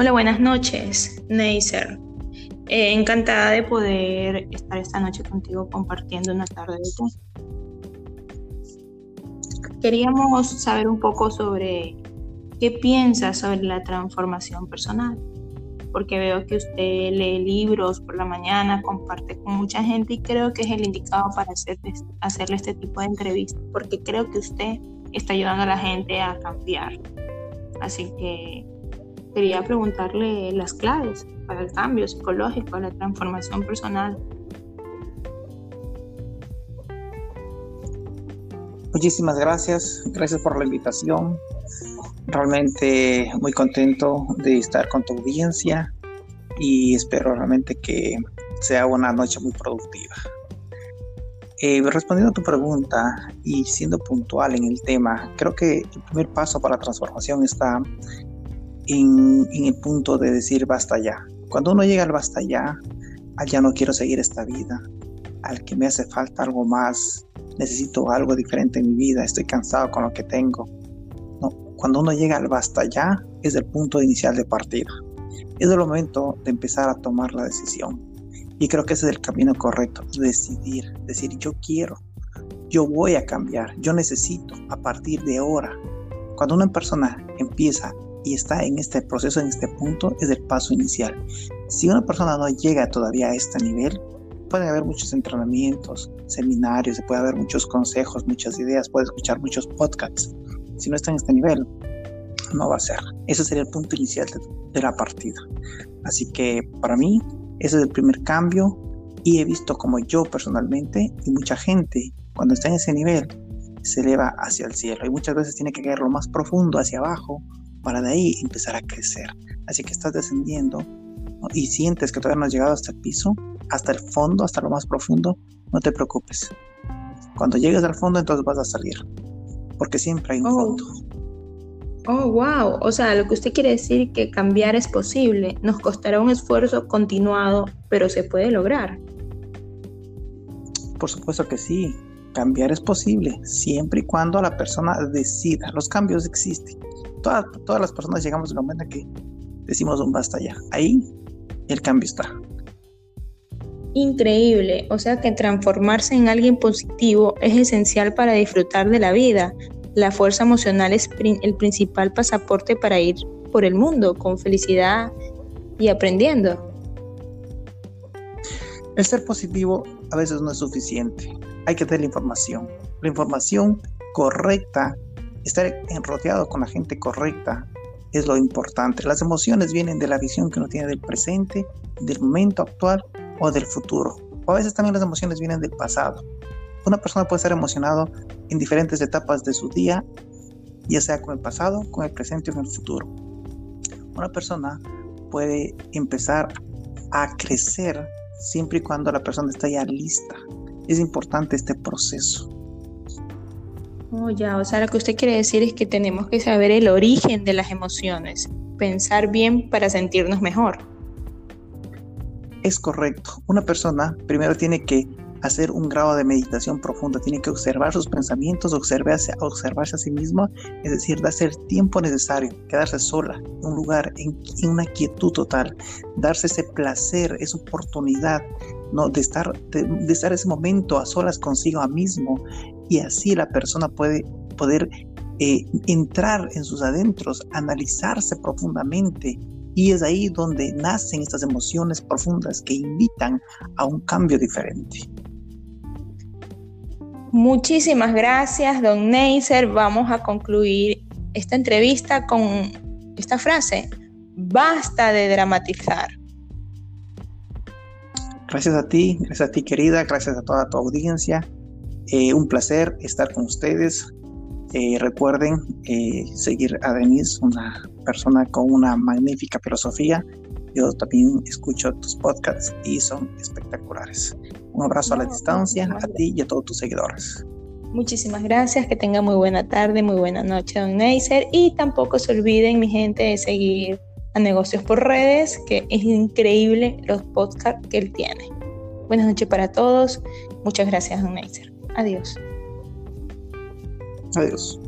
Hola, buenas noches, Neisser. Eh, encantada de poder estar esta noche contigo compartiendo una tarde de tú. Queríamos saber un poco sobre qué piensas sobre la transformación personal, porque veo que usted lee libros por la mañana, comparte con mucha gente y creo que es el indicado para hacerle este tipo de entrevistas, porque creo que usted está ayudando a la gente a cambiar. Así que quería preguntarle las claves para el cambio psicológico, la transformación personal. Muchísimas gracias, gracias por la invitación. Realmente muy contento de estar con tu audiencia y espero realmente que sea una noche muy productiva. Eh, respondiendo a tu pregunta y siendo puntual en el tema, creo que el primer paso para la transformación está en, el punto de decir basta ya. Cuando uno llega al basta ya, al ya no quiero seguir esta vida, al que me hace falta algo más, necesito algo diferente en mi vida, estoy cansado con lo que tengo. No, cuando uno llega al basta ya, es el punto inicial de partida. Es el momento de empezar a tomar la decisión. Y creo que ese es el camino correcto, decidir, decir yo quiero, yo voy a cambiar, yo necesito a partir de ahora. Cuando una persona empieza y está en este proceso, en este punto, es el paso inicial. Si una persona no llega todavía a este nivel, pueden haber muchos entrenamientos, seminarios, puede haber muchos consejos, muchas ideas, puede escuchar muchos podcasts. Si no está en este nivel, no va a ser. Ese sería el punto inicial de, la partida. Así que para mí, ese es el primer cambio y he visto como yo personalmente y mucha gente, cuando está en ese nivel, se eleva hacia el cielo y muchas veces tiene que caer lo más profundo hacia abajo para de ahí empezar a crecer. Así que estás descendiendo y sientes que todavía no has llegado hasta el piso, hasta el fondo, hasta lo más profundo, no te preocupes. Cuando llegues al fondo, entonces vas a salir, porque siempre hay un oh. fondo. Oh, wow. O sea, lo que usted quiere decir que cambiar es posible. Nos costará un esfuerzo continuado, pero se puede lograr. Por supuesto que sí. Cambiar es posible, siempre y cuando la persona decida. Los cambios existen todas, las personas llegamos al momento en que decimos un basta ya. Ahí el cambio está. Increíble, o sea que transformarse en alguien positivo es esencial para disfrutar de la vida. La fuerza emocional es el principal pasaporte para ir por el mundo con felicidad y aprendiendo. El ser positivo a veces no es suficiente. Hay que tener la información. La información correcta estar rodeado con la gente correcta es lo importante. Las emociones vienen de la visión que uno tiene del presente, del momento actual o del futuro. O a veces también las emociones vienen del pasado. Una persona puede estar emocionado en diferentes etapas de su día, ya sea con el pasado, con el presente o con el futuro. Una persona puede empezar a crecer siempre y cuando la persona esté ya lista. Es importante este proceso. Oh, ya, o sea, lo que usted quiere decir es que tenemos que saber el origen de las emociones, pensar bien para sentirnos mejor. Es correcto. Una persona primero tiene que hacer un grado de meditación profunda, tiene que observar sus pensamientos, observarse, observarse a sí mismo, es decir, darse el tiempo necesario, quedarse sola, en un lugar, en, una quietud total, darse ese placer, esa oportunidad ¿no? de, estar, de, de estar ese momento a solas consigo mismo y así la persona puede poder eh, entrar en sus adentros, analizarse profundamente y es ahí donde nacen estas emociones profundas que invitan a un cambio diferente. Muchísimas gracias, don Neisser. Vamos a concluir esta entrevista con esta frase. Basta de dramatizar. Gracias a ti, gracias a ti querida, gracias a toda tu audiencia. Eh, un placer estar con ustedes. Eh, recuerden eh, seguir a Denise, una persona con una magnífica filosofía. Yo también escucho tus podcasts y son espectaculares. Un abrazo a la distancia, a ti y a todos tus seguidores. Muchísimas gracias, que tengan muy buena tarde, muy buena noche, don Neisser. Y tampoco se olviden, mi gente, de seguir a Negocios por Redes, que es increíble los podcasts que él tiene. Buenas noches para todos. Muchas gracias, don Neisser. Adiós. Adiós.